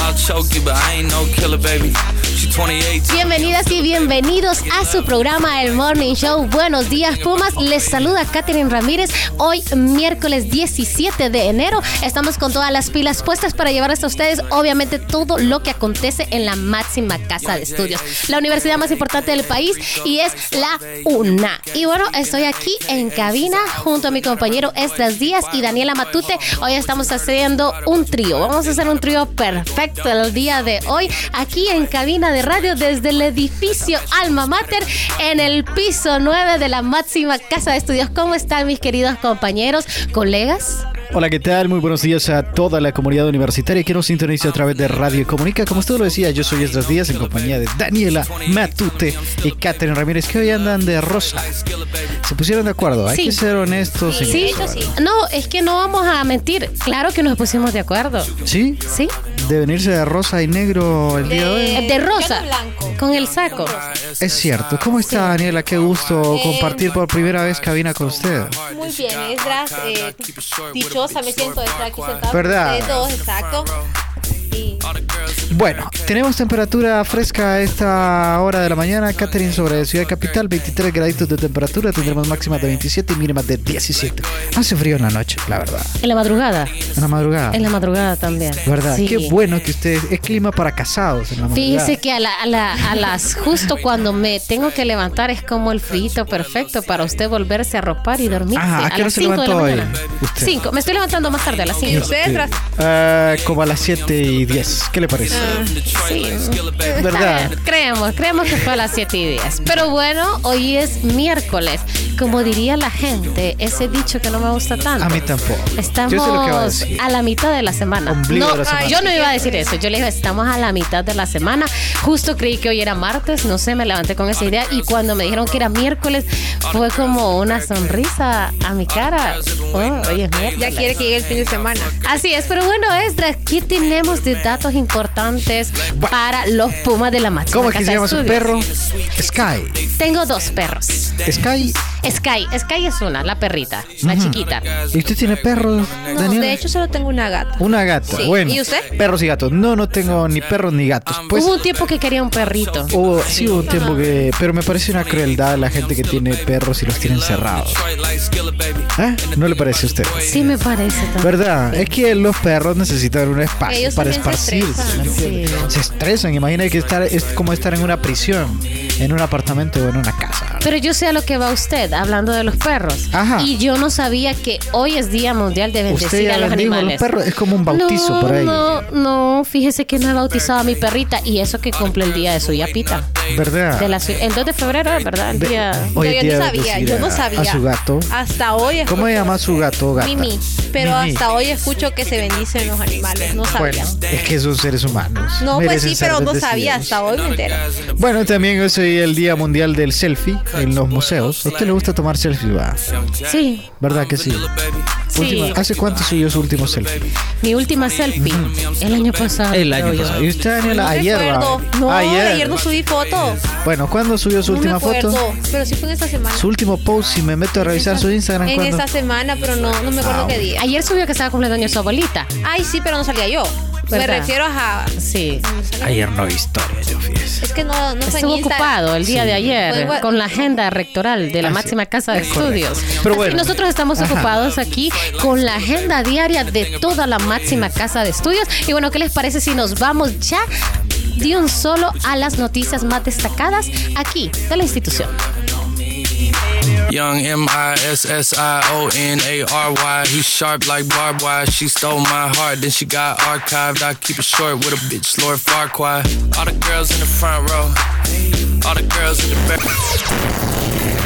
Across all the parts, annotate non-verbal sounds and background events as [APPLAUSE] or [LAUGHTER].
I'll choke you, but I ain't no killer, baby. She 28. Bienvenidas y bienvenidos a su programa El Morning Show. Buenos días, Pumas. Les saluda Katherine Ramírez. Hoy, miércoles 17 de enero, estamos con todas las pilas puestas para llevar hasta ustedes, obviamente, todo lo que acontece en la máxima casa de estudios, la universidad más importante del país y es la UNA. Y bueno, estoy aquí en cabina junto a mi compañero Esdras Díaz y Daniela Matute. Hoy estamos haciendo un trío. Vamos a hacer un trío perfecto el día de hoy aquí en cabina de radio desde el edificio Alma Mater en el piso 9 de la máxima casa de estudios. ¿Cómo están mis queridos compañeros, colegas? Hola, ¿qué tal? Muy buenos días a toda la comunidad universitaria que nos sintoniza a través de Radio Comunica. Como usted lo decía, yo soy Esdras Díaz en compañía de Daniela Matute y Catherine Ramírez, que hoy andan de rosa. Se pusieron de acuerdo, hay Sí. que ser honestos. Sí, eso, ¿verdad? no, es que no vamos a mentir. Claro que nos pusimos de acuerdo. ¿Sí? Sí, De venirse de rosa y negro el día de hoy. de rosa, con el saco. Es cierto. ¿Cómo está Daniela? Qué gusto compartir por primera vez cabina con usted. Muy bien, Esdras, eh, dichosa me siento de estar aquí sentada. ¿Verdad? Ustedes dos, exacto. Y Bueno, tenemos temperatura fresca a esta hora de la mañana. Catherine sobre Ciudad Capital, 23 graditos de temperatura. Tendremos máximas de 27 y mínimas de 17. Hace frío en la noche, la verdad. En la madrugada. En la madrugada. En la madrugada también. ¿Verdad? Sí. Qué bueno que ustedes... Es clima para casados en la madrugada. Fíjese que a, la- a la- a las justo cuando me tengo que levantar es como el frito perfecto para usted volverse a arropar y dormirse. Ah, ¿a qué hora las se 5 de la levantó hoy mañana. usted? 5. Me estoy levantando más tarde a las 5. usted, Esdras, Ah, como a las 7 y 10. ¿Qué le parece? Sí. ¿Verdad? [LAUGHS] Creemos, creemos que fue a las 7 y 10. Pero bueno, hoy es miércoles. Como diría la gente, ese dicho que no me gusta tanto. A mí tampoco. Estamos Yo sé lo que va a decir. a la mitad de la semana. Ombligo no, de la semana. yo no iba a decir eso. Yo le dije, estamos a la mitad de la semana. Justo creí que hoy era martes, no sé, me levanté con esa idea. Y cuando me dijeron que era miércoles, fue como una sonrisa a mi cara. Oh, hoy es miércoles. ya quiere que llegue el fin de semana. Así es, pero bueno, Esdra, ¿qué tenemos de datos importantes para los Pumas de la máxima ¿Cómo es que se llama su perro? Sky. Tengo dos perros. Sky. Sky, Sky es una, la perrita, la chiquita. ¿Y usted tiene perros, No, Daniela? de hecho solo tengo una gata. Una gata. Sí. Bueno. ¿Y usted? Perros y gatos. No, no tengo ni perros ni gatos. Pues Hubo un tiempo que quería un perrito. hubo, sí hubo un tiempo que... Pero me parece una crueldad la gente que tiene perros y los tiene encerrados. ¿Eh? ¿No le parece a usted? Sí me parece también. ¿Verdad? Es que los perros necesitan un espacio Ellos para también se esparcirse. estresan. Se estresan. Imagina que estar, es como estar en una prisión, en un apartamento o en una casa. Pero yo sé a lo que va usted, hablando de los perros. Ajá. Y yo no sabía que hoy es Día Mundial de Usted Bendecir ya a los bendijo a los animales. perros. Es como un bautizo no, por ahí. No, no, fíjese que no he bautizado a mi perrita y eso que cumple el día de su yapita. ¿Verdad? De la, el 2 de febrero, ¿verdad? El día... Hoy yo día no sabía, yo no sabía. A su gato. Hasta hoy escucho, ¿Cómo se llama su gato gata? Mimi. Pero Mimi. hasta hoy escucho que se bendicen los animales. No sabía. Bueno, es que son seres humanos. no, pues sí, pero no sabía. Hasta hoy me entero. Bueno, también hoy es el Día Mundial del Selfie en los museos. ¿A usted le gusta tomar selfie, va? Sí, ¿Verdad que sí? Sí. Última- ¿Hace cuánto subió su último selfie? Mi última selfie. El año pasado. El año creo yo. pasado. ¿Y usted, Daniela? No ayer, recuerdo. va? No, ayer. ayer. no subí foto. Bueno, ¿cuándo subió su No me última foto? acuerdo. Pero sí fue en esta semana. Su último post, si me meto a revisar su Instagram, En ¿cuándo? esta semana, pero no, no me acuerdo Ah, qué día. Ayer subió que estaba cumpliendo años su abuelita. Ay, sí, pero no salía yo. Me ¿Verdad? refiero a. Sí. Ayer no vi historia, yo fíjese. Es que no, no fue en Estuvo Instagram. ocupado el día de ayer igual- con la agenda rectoral de la Ah, sí. máxima casa de Es correcto. estudios. Pero Así bueno. nosotros estamos Ajá. ocupados aquí con la agenda diaria de toda la máxima casa de estudios. Y bueno, ¿qué les parece si nos vamos ya de un solo a las noticias más destacadas aquí de la institución? Young M I S S I O N A R Y. He's sharp like barbed wire. She stole my heart, then she got archived. I keep it short with a bitch, Lord Farquaad. All the girls in the front row. All the girls in the back.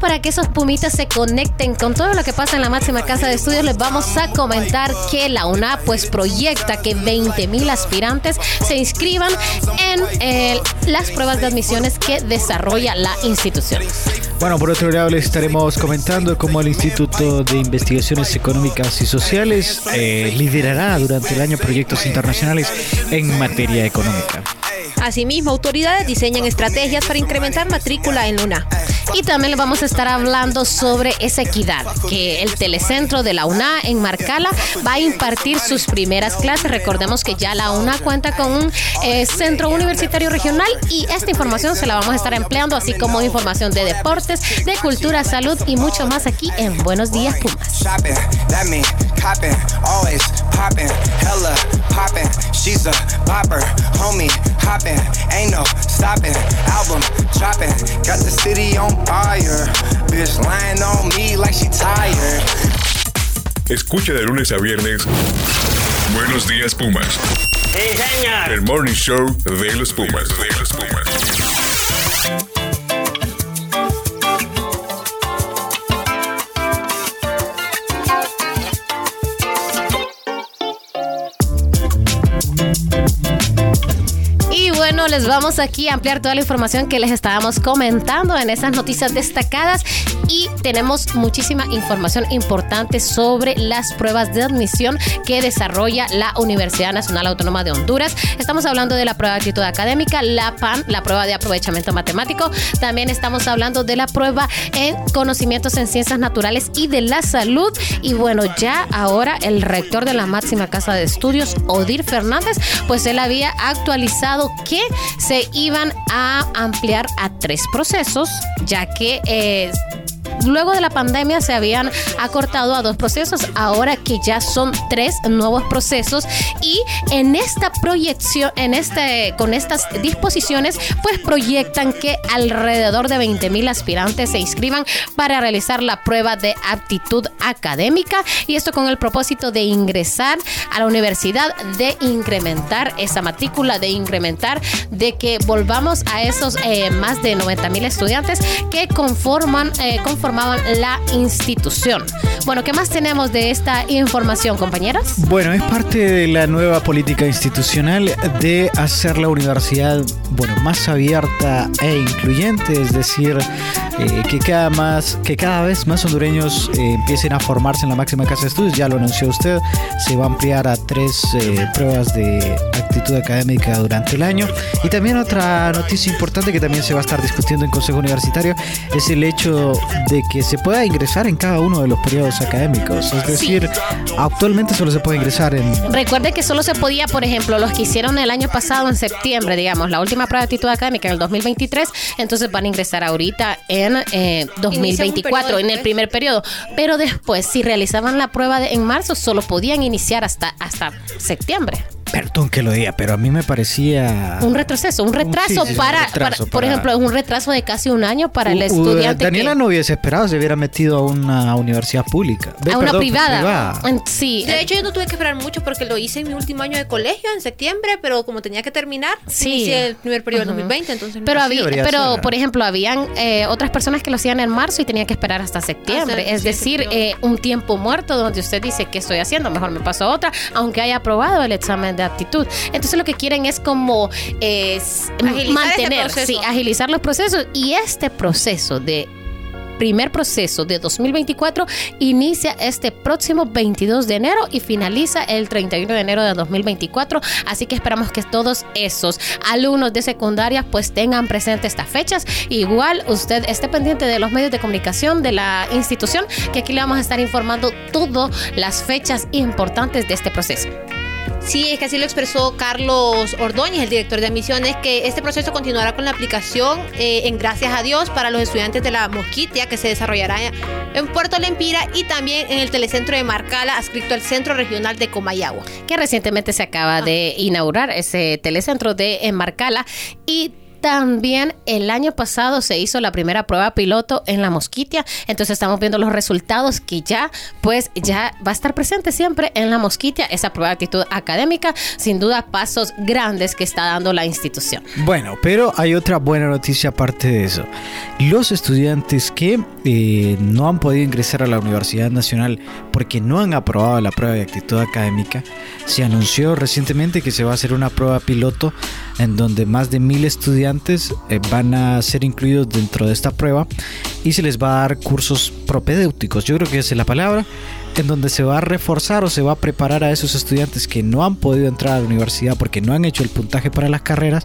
Para que esos pumitas se conecten con todo lo que pasa en la máxima casa de estudios, les vamos a comentar que la UNA pues proyecta que 20 mil aspirantes se inscriban en eh, las pruebas de admisiones que desarrolla la institución. Bueno, por otro lado, les estaremos comentando cómo el Instituto de Investigaciones Económicas y Sociales eh, liderará durante el año proyectos internacionales en materia económica. Asimismo, autoridades diseñan estrategias para incrementar matrícula en Luna. Y también les vamos a estar hablando sobre esa equidad, que el telecentro de la UNA en Marcala va a impartir sus primeras clases. Recordemos que ya la UNA cuenta con un eh, centro universitario regional y esta información se la vamos a estar empleando, así como información de deportes, de cultura, salud y mucho más aquí en Buenos Días Pumas. Album got the city on fire. Bitch lying on me like she tired. Escucha de lunes a viernes. Buenos días, Pumas. El morning show de los Pumas. De los Pumas. Les vamos aquí a ampliar toda la información que les estábamos comentando en esas noticias destacadas y tenemos muchísima información importante sobre las pruebas de admisión que desarrolla la Universidad Nacional Autónoma de Honduras. Estamos hablando de la prueba de actitud académica, la PAN, la prueba de aprovechamiento matemático. También estamos hablando de la prueba en conocimientos en ciencias naturales y de la salud. Y bueno, ya ahora el rector de la máxima casa de estudios, Odir Fernández, pues él había actualizado que se iban a ampliar a tres procesos, ya que eh, luego de la pandemia se habían acortado a dos procesos, ahora que ya son tres nuevos procesos. Y en esta proyección, en este, con estas disposiciones, pues proyectan que alrededor de 20 mil aspirantes se inscriban para realizar la prueba de aptitud académica. Y esto con el propósito de ingresar a la universidad, de incrementar esa matrícula, de incrementar, de que volvamos a esos eh, más de 90 mil estudiantes que conforman, eh, conformaban la institución. Bueno, ¿qué más tenemos de esta información, compañeras? Bueno, es parte de la nueva política institucional de hacer la universidad bueno, más abierta e incluyente, es decir, eh, que, cada más, que cada vez más hondureños eh, empiecen a formarse en la máxima casa de estudios, ya lo anunció usted, se va a ampliar a tres eh, pruebas de actitud académica durante el año. Y también otra noticia importante que también se va a estar discutiendo en Consejo Universitario es el hecho de que se pueda ingresar en cada uno de los periodos académicos. Es decir, actualmente solo se puede ingresar en... Recuerde que solo se podía, por ejemplo, los que hicieron el año pasado en septiembre, digamos, la última prueba de actitud académica en el 2023, entonces van a ingresar ahorita en eh, 2024, en el primer periodo. Pero después, si realizaban la prueba de- en marzo, solo podían iniciar hasta, hasta septiembre. Perdón que lo diga, pero a mí me parecía... Un retroceso, un retraso, Sí, sí, sí, un para, retraso para- por para- ejemplo, un retraso de casi un año para el Uh, uh, estudiante. Daniela que- no hubiese esperado, se hubiera metido a una universidad pública. A una perdón, privada. Sí, De hecho, yo no tuve que esperar mucho porque lo hice en mi último año de colegio, en septiembre, pero como tenía que terminar, Sí. inicié el primer periodo del Ujú. 2020, entonces... Pero, no. había, pero ser. por ejemplo, habían eh, otras personas que lo hacían en marzo y tenían que esperar hasta septiembre. Hasta- es decir, eh, un tiempo muerto donde usted dice, ¿qué estoy haciendo? Mejor me paso a otra, aunque haya aprobado el examen de aptitud. Entonces lo que quieren es como Agilizar mantener, este sí, agilizar los procesos. Y este proceso de primer proceso de 2024 inicia este próximo 22 de enero y finaliza el 31 de enero de 2024. Así que esperamos que todos esos alumnos de secundaria pues tengan presente estas fechas. Igual usted esté pendiente de los medios de comunicación de la institución, que aquí le vamos a estar informando todas las fechas importantes de este proceso. Sí, es que así lo expresó Carlos Ordóñez, el director de admisiones, que este proceso continuará con la aplicación eh, en Gracias a Dios para los estudiantes de la Mosquitia, que se desarrollará en Puerto Lempira y también en el telecentro de Marcala, adscrito al Centro Regional de Comayagua. que recientemente se acaba de inaugurar ese telecentro de Enmarcala y también el año pasado se hizo la primera prueba piloto en la Mosquitia. Entonces estamos viendo los resultados que ya, pues ya va a estar presente siempre en la Mosquitia esa prueba de actitud académica. Sin duda, pasos grandes que está dando la institución. Bueno, pero hay otra buena noticia aparte de eso. Los estudiantes que eh, no han podido ingresar a la Universidad Nacional porque no han aprobado la prueba de actitud académica, se anunció recientemente que se va a hacer una prueba piloto en donde más de mil estudiantes eh, van a ser incluidos dentro de esta prueba y se les va a dar cursos propedéuticos, yo creo que esa es la palabra, en donde se va a reforzar o se va a preparar a esos estudiantes que no han podido entrar a la universidad porque no han hecho el puntaje para las carreras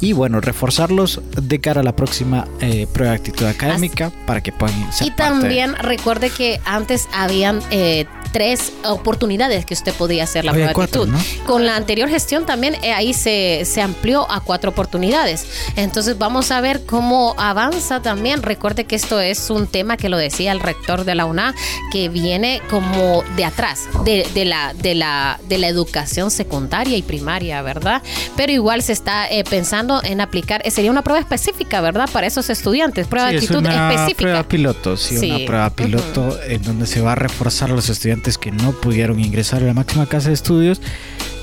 y bueno, reforzarlos de cara a la próxima eh, prueba de actitud académica para que puedan ser Y también recuerde que antes habían eh, tres oportunidades que usted podía hacer la prueba de actitud. Con la anterior gestión también eh, ahí se, se amplió a cuatro oportunidades. Entonces vamos a ver cómo avanza también. Recuerde que esto es un tema que lo decía el rector de la UNA, que viene como de atrás, de, de la, de, la, de la educación secundaria y primaria, ¿verdad? Pero igual se está eh, pensando en aplicar, eh, sería una prueba específica, ¿verdad? Para esos estudiantes, prueba de actitud es una específica. Prueba piloto, sí, una prueba piloto en donde se va a reforzar a los estudiantes que no pudieron ingresar a la máxima casa de estudios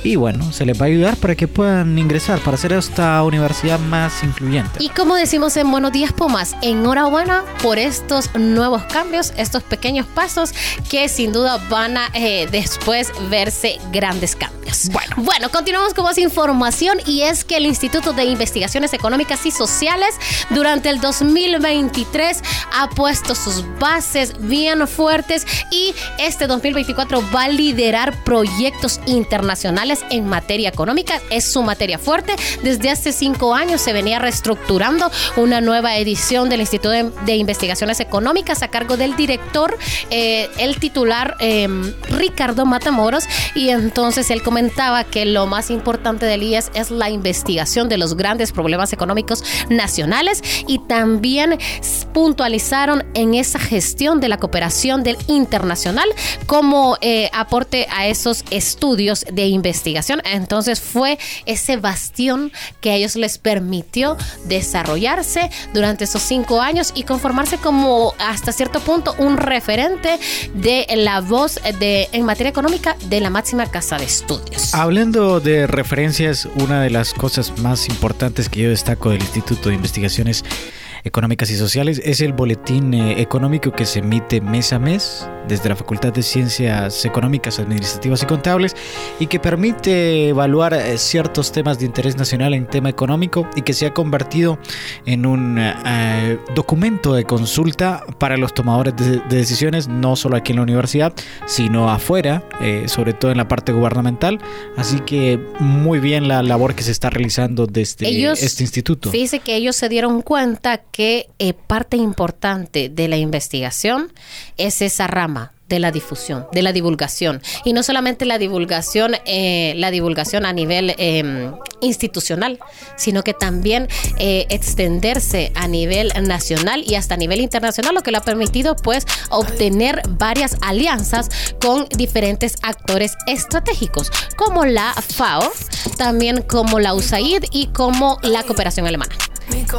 y bueno, se les va a ayudar para que puedan ingresar, para hacer esta universidad más incluyente. Y como decimos en Buenos Días Pumas, enhorabuena por estos nuevos cambios, estos pequeños pasos que sin duda van a eh, después verse grandes cambios. Bueno. bueno, continuamos con más información y es que el Instituto de Investigaciones Económicas y Sociales durante el 2023 ha puesto sus bases bien fuertes y este 2024 va a liderar proyectos internacionales en materia económica, es su materia fuerte. Desde hace cinco años se venía reestructurando una nueva edición del Instituto de, Investigaciones Económicas a cargo del director, eh, el titular em, Ricardo Matamoros, y entonces él comentaba que lo más importante del IES es la investigación de los grandes problemas económicos nacionales y también puntualizaron en esa gestión de la cooperación del internacional como eh, aporte a esos estudios de investigación entonces fue ese bastión que a ellos les permitió desarrollarse durante esos cinco años y conformarse como hasta cierto punto un referente de la voz de, en materia económica de la máxima casa de estudios. Hablando de referencias, una de las cosas más importantes que yo destaco del Instituto de Investigaciones Económicas y Sociales es el boletín eh, económico que se emite mes a mes desde la Facultad de Ciencias Económicas, Administrativas y Contables y que permite evaluar eh, ciertos temas de interés nacional en tema económico y que se ha convertido en un eh, documento de consulta para los tomadores de, decisiones, no solo aquí en la universidad, sino afuera, sobre todo en la parte gubernamental. Así que muy bien la labor que se está realizando desde este instituto. Fíjese que ellos se dieron cuenta que eh, parte importante de la investigación es esa rama de la difusión, de la divulgación. Y no solamente la divulgación, eh, la divulgación a nivel em, institucional, sino que también eh, extenderse a nivel nacional y hasta a nivel internacional, lo que le ha permitido pues obtener varias alianzas con diferentes actores estratégicos, como la FAO, también como la USAID y como la cooperación alemana.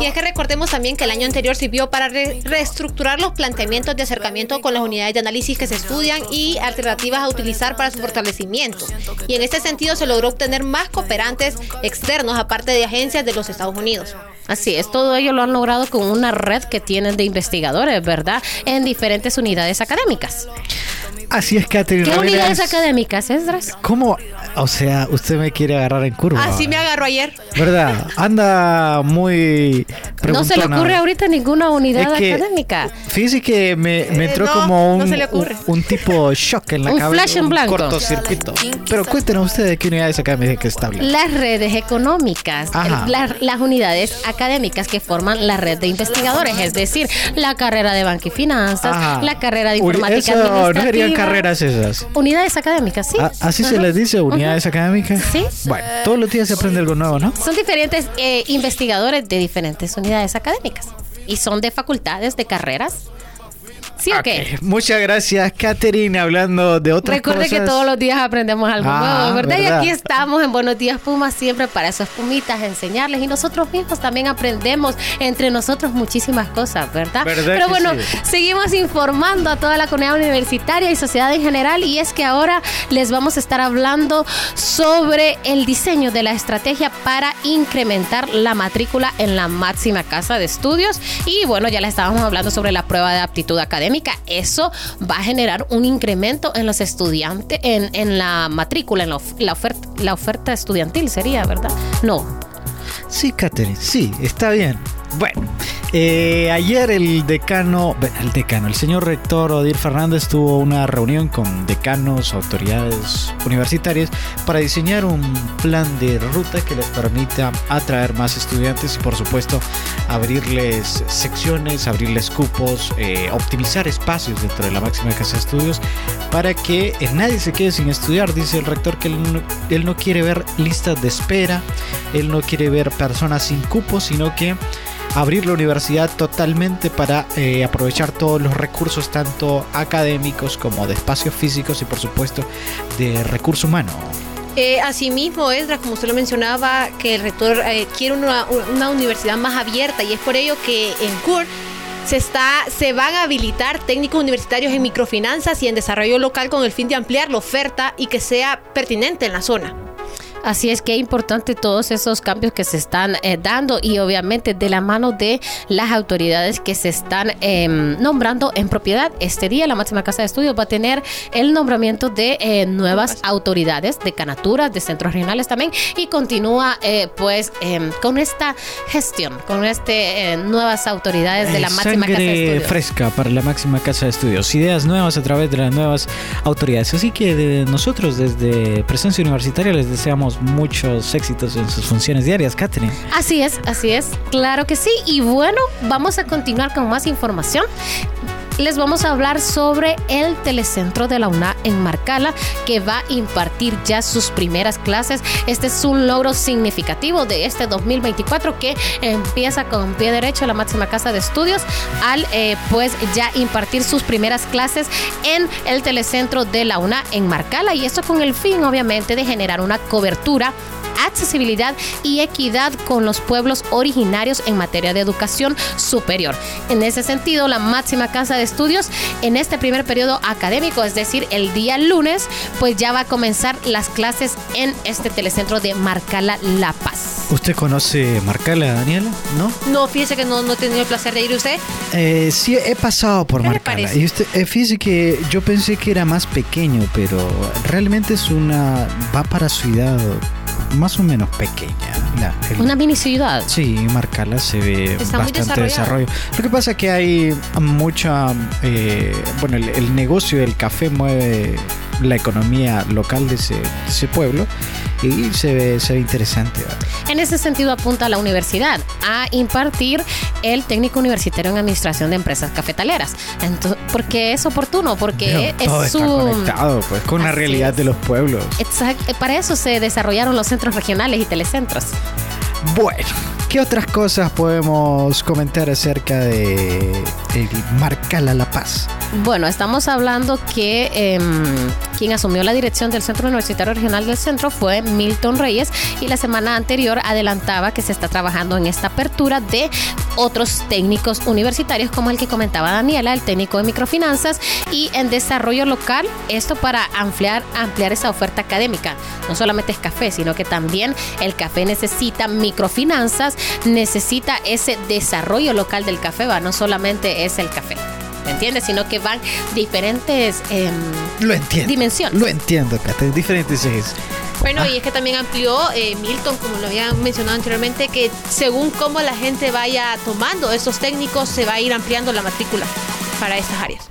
Y es que recordemos también que el año anterior sirvió para reestructurar los planteamientos de acercamiento con las unidades de análisis que se estudian y alternativas a utilizar para su fortalecimiento. Y en este sentido se logró obtener más cooperantes externos aparte de agencias de los Estados Unidos. Así es, todo ello lo han logrado con una red que tienen de investigadores, ¿verdad? En diferentes unidades académicas. Así es, Catherine. ¿Qué unidades académicas, Esdras? ¿Cómo? O sea, usted me quiere agarrar en curva. Así me agarró ayer. ¿Verdad? Anda muy. No se le ocurre ahorita ninguna unidad académica. Fíjese que me, me eh, entró como un, un, tipo shock en la [LAUGHS] cabeza. Un flash en blanco. cortocircuito. Pero cuéntenos ustedes de qué unidades académicas que está hablando. Las redes económicas. las unidades académicas que forman la red de investigadores. Es decir, la carrera de banca y finanzas, la carrera de informática administrativa carreras esas? Unidades académicas, sí. Ah, ¿Así se les dice? ¿Unidades académicas? Sí. Bueno, todos los días se aprende algo nuevo, ¿no? Son diferentes eh, investigadores de diferentes unidades académicas y son de facultades, de carreras ¿Sí o qué? Muchas gracias, Katherine, hablando de otras Recuerde cosas. que todos los días aprendemos algo Ah, nuevo, ¿verdad? Y aquí estamos en Buenos Días Pumas siempre para esas pumitas, enseñarles y nosotros mismos también aprendemos entre nosotros muchísimas cosas, ¿verdad? ¿Verdad Pero bueno, sí? seguimos informando a toda la comunidad universitaria y sociedad en general y es que ahora les vamos a estar hablando sobre el diseño de la estrategia para incrementar la matrícula en la máxima casa de estudios y bueno, ya les estábamos hablando sobre la prueba de aptitud académica. Eso va a generar un incremento en los estudiantes, en, en la matrícula, en la, la oferta, la oferta estudiantil sería, ¿verdad? No. Sí, Katherine, sí, está bien. Bueno, eh, ayer el decano, el decano, el señor rector Odir Fernández tuvo una reunión con decanos, autoridades universitarias para diseñar un plan de ruta que les permita atraer más estudiantes y por supuesto abrirles secciones, abrirles cupos, eh, optimizar espacios dentro de la máxima casa de estudios para que eh, nadie se quede sin estudiar. Dice el rector que él no, él no quiere ver listas de espera, él no quiere ver personas sin cupos, sino que abrir la universidad totalmente para eh, aprovechar todos los recursos, tanto académicos como de espacios físicos y por supuesto de recurso humano. Eh, asimismo, Esdras, como usted lo mencionaba, que el rector eh, quiere una, una universidad más abierta y es por ello que en CUR se, está, se van a habilitar técnicos universitarios en microfinanzas y en desarrollo local con el fin de ampliar la oferta y que sea pertinente en la zona. Así es que es importante todos esos cambios que se están eh, dando y obviamente de la mano de las autoridades que se están eh, nombrando en propiedad. Este día la máxima casa de estudios va a tener el nombramiento de eh, nuevas autoridades, de canaturas, de centros regionales también y continúa eh, pues eh, con esta gestión, con este nuevas autoridades de la máxima casa de estudios. fresca para la máxima casa de estudios, ideas nuevas a través de las nuevas autoridades. Así que de nosotros desde Presencia Universitaria les deseamos muchos éxitos en sus funciones diarias, Catherine. Así es, así es, claro que sí. Y bueno, vamos a continuar con más información. Les vamos a hablar sobre el telecentro de la UNA en Marcala, que va a impartir ya sus primeras clases. Este es un logro significativo de este 2024 que empieza con pie derecho la máxima casa de estudios al eh, pues ya impartir sus primeras clases en el telecentro de la UNA en Marcala. Y esto con el fin, obviamente, de generar una cobertura accesibilidad y equidad con los pueblos originarios en materia de educación superior. En ese sentido, la máxima casa de estudios en este primer periodo académico, es decir, el día lunes, pues ya va a comenzar las clases en este telecentro de Marcala La Paz. ¿Usted conoce Marcala, Daniela? ¿No? No, fíjese que no, no he tenido el placer de ir usted. Eh, sí, he pasado por ¿Qué le Marcala. Y usted, eh, fíjese que yo pensé que era más pequeño, pero realmente es una. va para ciudad más o menos pequeña. La- el- Una mini ciudad. Sí, Marcala se ve Está bastante desarrollo. Lo que pasa es que hay mucha, eh, bueno, el, el negocio del café mueve la economía local de ese, de ese pueblo y se ve, se ve interesante. En ese sentido apunta la universidad a impartir el técnico universitario en administración de empresas cafetaleras. Entonces, porque es oportuno, porque Pero todo es está su conectado, pues, con la realidad es. de los pueblos. Exacto, para eso se desarrollaron los centros regionales y telecentros. Bueno, ¿qué otras cosas podemos comentar acerca de Marcala La Paz? Bueno, estamos hablando que em, quien asumió la dirección del Centro Universitario Regional del Centro fue Milton Reyes y la semana anterior adelantaba que se está trabajando en esta apertura de otros técnicos universitarios como el que comentaba Daniela, el técnico de microfinanzas y en desarrollo local, esto para ampliar, ampliar esa oferta académica. No solamente es café, sino que también el café necesita microfinanzas, necesita ese desarrollo local del café, ¿va? no solamente es el café. ¿Me entiendes? Sino que van diferentes em, Lo entiendo. dimensiones. Lo entiendo, diferentes ejes. Bueno, Ah. y es que también amplió eh, Milton, como lo había mencionado anteriormente, que según cómo la gente vaya tomando esos técnicos, se va a ir ampliando la matrícula para estas áreas.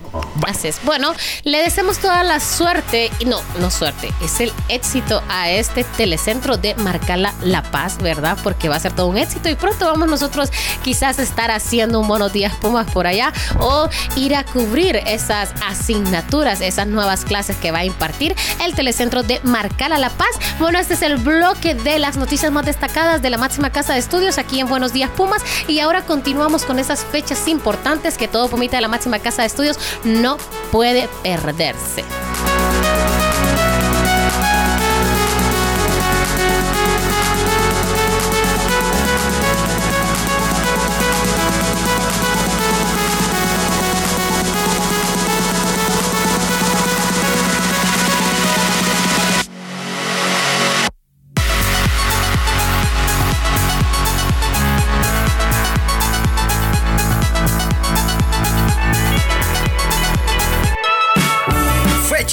Es. Bueno, le deseamos toda la suerte, y no, no suerte, es el éxito a este telecentro de Marcala La Paz, ¿verdad? Porque va a ser todo un éxito y pronto vamos nosotros quizás estar haciendo un Buenos Días Pumas por allá o ir a cubrir esas asignaturas, esas nuevas clases que va a impartir el telecentro de Marcala La Paz. Bueno, este es el bloque de las noticias más destacadas de la máxima casa de estudios aquí en Buenos Días Pumas y ahora continuamos con esas fechas importantes que todo Pumita de la máxima casa de estudios no puede perderse.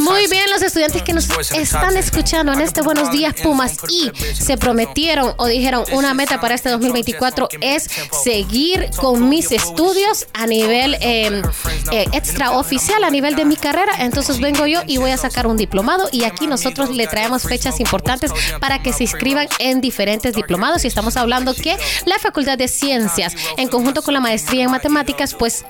Muy bien, los estudiantes que nos están escuchando en este Buenos Días Pumas y se prometieron o dijeron una meta para este 2024 es seguir con mis estudios a nivel eh, eh, extraoficial, a nivel de mi carrera. Entonces vengo yo y voy a sacar un diplomado y aquí nosotros le traemos fechas importantes para que se inscriban en diferentes diplomados. Y estamos hablando que la Facultad de Ciencias en conjunto con la maestría en matemáticas pues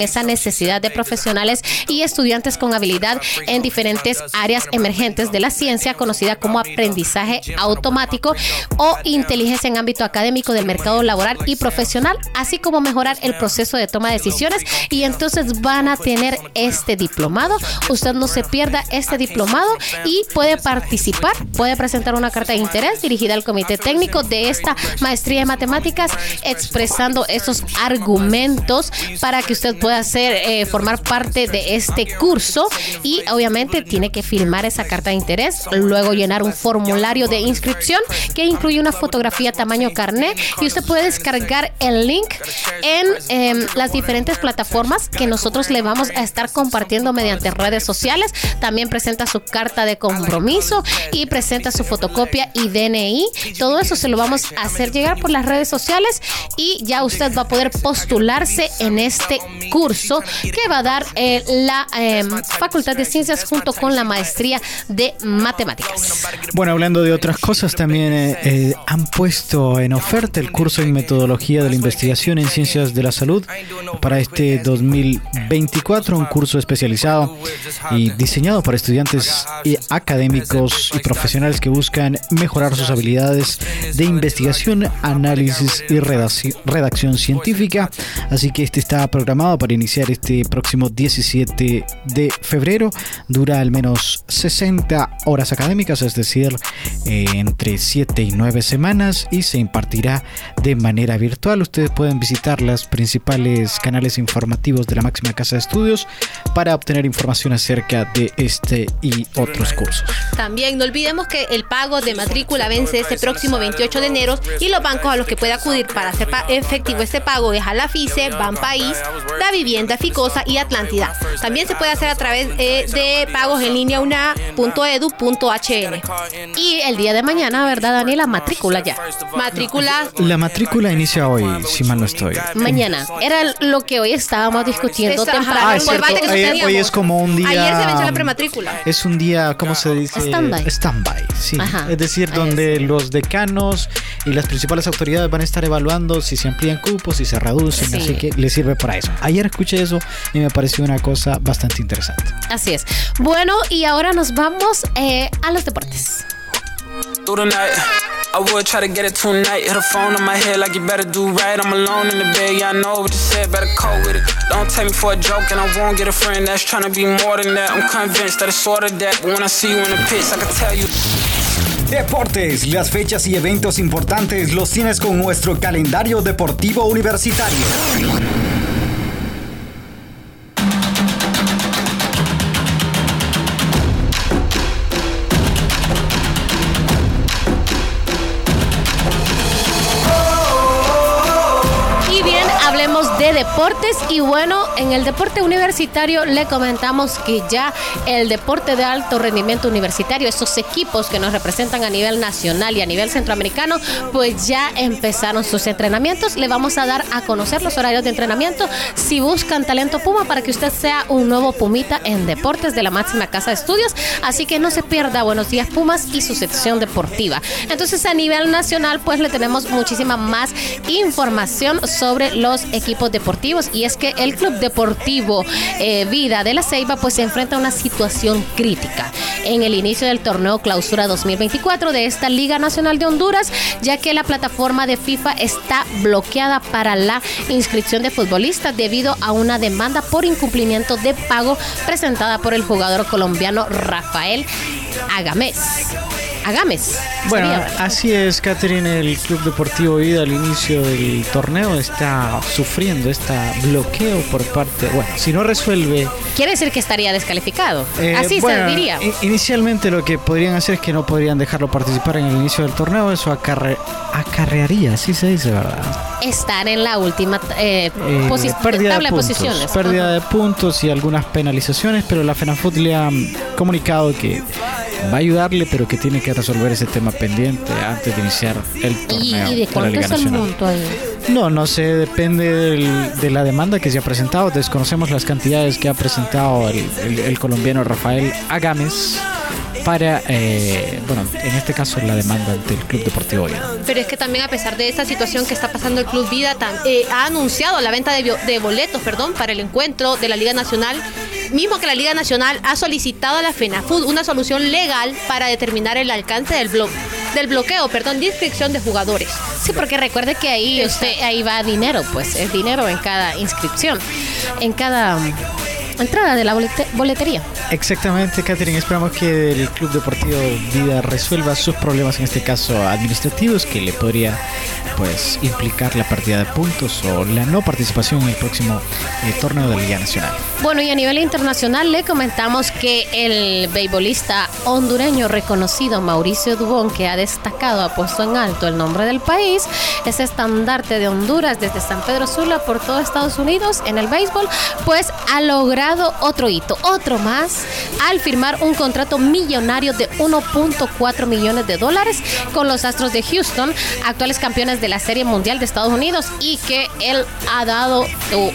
esa necesidad de profesionales y estudiantes con habilidad en diferentes áreas emergentes de la ciencia, conocida como aprendizaje automático o inteligencia en ámbito académico del mercado laboral y profesional, así como mejorar el proceso de toma de decisiones. Y entonces van a tener este diplomado. Usted no se pierda este diplomado y puede participar, puede presentar una carta de interés dirigida al comité técnico de esta maestría en matemáticas, expresando esos argumentos para que usted pueda ser, eh, formar parte de este curso y obviamente tiene que firmar esa carta de interés, luego llenar un formulario de inscripción que incluye una fotografía tamaño carnet y usted puede descargar el link en em, las diferentes plataformas que nosotros le vamos a estar compartiendo mediante redes sociales. También presenta su carta de compromiso y presenta su fotocopia y DNI. Todo eso se lo vamos a hacer llegar por las redes sociales y ya usted va a poder postularse en este curso que va a dar eh, la eh, Facultad de Ciencias junto con la maestría de matemáticas. Bueno, hablando de otras cosas, también eh, eh, han puesto en oferta el curso en metodología de la investigación en ciencias de la salud para este 2024, un curso especializado y diseñado para estudiantes y académicos y profesionales que buscan mejorar sus habilidades de investigación, análisis y redacci- redacción científica. Así que este está programado para iniciar este próximo 17 de febrero. Dura al menos 60 horas académicas, es decir, eh, entre 7 y 9 semanas y se impartirá de manera virtual. Ustedes pueden visitar los principales canales informativos de la máxima casa de estudios para obtener información acerca de este y otros cursos. También no olvidemos que el pago de matrícula vence este próximo 28 de enero y los bancos a los que puede acudir para hacer efectivo este pago es Alafice, Banpaís, Da Vivienda, Ficosa y Atlántida. También se puede hacer a través eh, de pagos en línea una.edu.hn. Y el día de mañana, ¿verdad, Daniela? Matrícula ya. Matrícula La matrícula inicia hoy, si mal no estoy. Mañana. Era lo que hoy estábamos discutiendo Esa- temprano. Ah, el es cierto. debate que Hoy, es como un día. Ayer se venció la prematrícula. Es un día, ¿cómo se dice? Stand-by. Stand-by, sí. Ajá. Es decir, donde los decanos y las principales autoridades van a estar evaluando si se amplían cupos, si se reducen, Sí. así que les sirve para eso. Ayer escuché eso y me pareció una cosa bastante interesante. Así es. Bueno, y ahora nos vamos eh, a los deportes. I would try to get it tonight. Hit a phone on my head like you better do right. I'm alone in the bed, yeah, I know what you said, better cope with it. Don't take me for a joke, and I won't get a friend that's trying to be more than that. I'm convinced that it's sort of that, but when I see you in the pits, I can tell you. Deportes, las fechas y eventos importantes los tienes con nuestro calendario deportivo universitario. Y bueno, en el deporte universitario le comentamos que ya el deporte de alto rendimiento universitario, esos equipos que nos representan a nivel nacional y a nivel centroamericano, pues ya empezaron sus entrenamientos. Le vamos a dar a conocer los horarios de entrenamiento si buscan talento Puma para que usted sea un nuevo Pumita en deportes de la máxima casa de estudios. Así que no se pierda Buenos Días Pumas y su sección deportiva. Entonces a nivel nacional pues le tenemos muchísima más información sobre los equipos deportivos y es que el Club Deportivo eh, Vida de la Ceiba pues se enfrenta a una situación crítica en el inicio del torneo Clausura 2024 de esta Liga Nacional de Honduras, ya que la plataforma de FIFA está bloqueada para la inscripción de futbolistas debido a una demanda por incumplimiento de pago presentada por el jugador colombiano Rafael Agamés. Agames. Bueno, así es, Catherine. El Club Deportivo Vida al inicio del torneo está sufriendo este bloqueo por parte. Bueno, si no resuelve. Quiere decir que estaría descalificado. Eh, así se diría. Inicialmente lo que podrían hacer es que no podrían dejarlo participar en el inicio del torneo. Eso acarrearía, así se dice, ¿verdad? Estar en la última eh, eh pérdida de, posiciones. Pérdida de puntos y algunas penalizaciones, pero la FENAFUT le ha comunicado que va a ayudarle, pero que tiene que resolver ese tema pendiente antes de iniciar el torneo. ¿Y, de cuánto es el monto ahí? No, no sé, depende de la demanda que se ha presentado. Desconocemos las cantidades que ha presentado el, colombiano Rafael Agames para, eh, bueno, en este caso la demanda ante el Club Deportivo Vida. Pero es que también a pesar de esta situación que está pasando el Club Vida, eh, ha anunciado la venta de, de boletos, perdón, para el encuentro de la Liga Nacional mismo que la Liga Nacional ha solicitado a la FENAFUD una solución legal para determinar el alcance del, del bloqueo, perdón, de inscripción de jugadores. Sí, porque recuerde que ahí usted ahí va dinero, pues es dinero en cada inscripción, en cada entrada de la boletería. Exactamente, Catherine. Esperamos que el Club Deportivo Vida resuelva sus problemas, en este caso administrativos, que le podría pues implicar la pérdida de puntos o la no participación en el próximo eh, torneo de la Liga Nacional. Bueno, y a nivel internacional le comentamos que el beisbolista hondureño reconocido Mauricio Dubón, que ha destacado, ha puesto en alto el nombre del país, es estandarte de Honduras desde San Pedro Sula por todo Estados Unidos en el béisbol, pues ha logrado otro hito, otro más, al firmar un contrato millonario de 1.4 millones de dólares con los Astros de Houston, actuales campeones de la Serie Mundial de Estados Unidos, y que él ha dado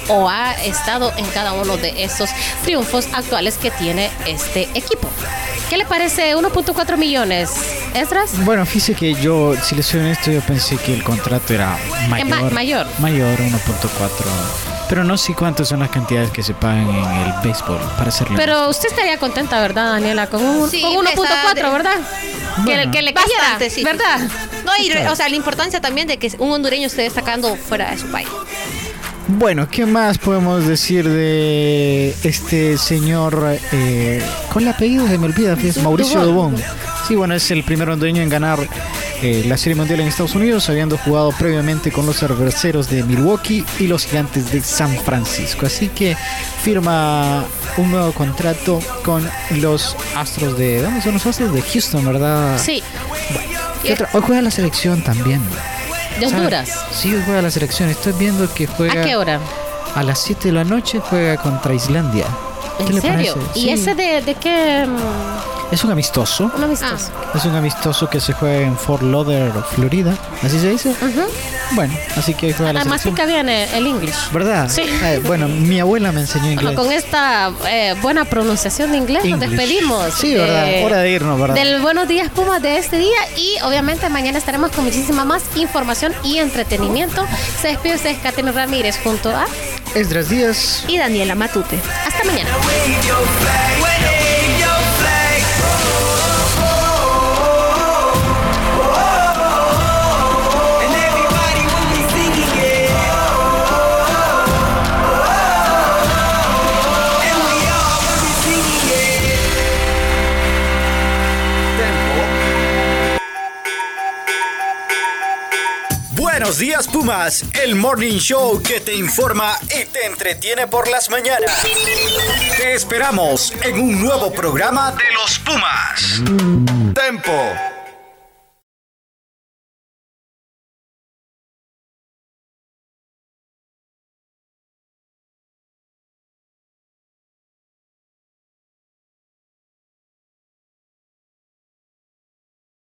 o ha estado en cada uno de esos triunfos actuales que tiene este equipo. ¿Qué le parece 1.4 millones? ¿Esdras? Bueno, fíjese que yo, si le soy honesto, yo pensé que el contrato era mayor. mayor. Mayor, 1.4. Pero no sé cuántas son las cantidades que se pagan en el béisbol para hacerlo. Pero usted estaría contenta, ¿verdad, Daniela? Con, un, 1.4, ¿verdad? que, le Bastante, sí, ¿verdad? No, y, o sea, la importancia también de que un hondureño esté destacando fuera de su país. Bueno, ¿qué más podemos decir de este señor eh, con el apellido se me olvida, es Mauricio Dubón? Sí, bueno, es el primer hondureño en ganar eh, la Serie Mundial en Estados Unidos, habiendo jugado previamente con los cerveceros de Milwaukee y los gigantes de San Francisco. Así que firma un nuevo contrato con los Astros de... ¿Dónde son los Astros? De Houston, ¿verdad? Sí. Bueno, Hoy juega la selección también. ¿De Honduras? Sí, juega la selección. Estoy viendo que juega. ¿A qué hora? A las 7 de la noche juega contra Islandia. ¿En serio? ¿Y ese de, de qué? Mm? Es un amistoso. Un amistoso. Es un amistoso que se juega en Fort Lauderdale, Florida. ¿Así se dice? Bueno, así que juega Además pica bien el inglés. ¿Verdad? Sí. Eh, bueno, mi abuela me enseñó inglés. con esta eh, buena pronunciación de inglés nos despedimos. Sí, ¿verdad? Hora de irnos, ¿verdad? Del Buenos Días Pumas de este día y obviamente mañana estaremos con muchísima más información y entretenimiento. Se despide usted, Catherine Ramírez, junto a... Esdras Díaz. Y Daniela Matute. Hasta mañana. Buenos días Pumas, el morning show que te informa y te entretiene por las mañanas. Te esperamos en un nuevo programa de los Pumas. Tempo.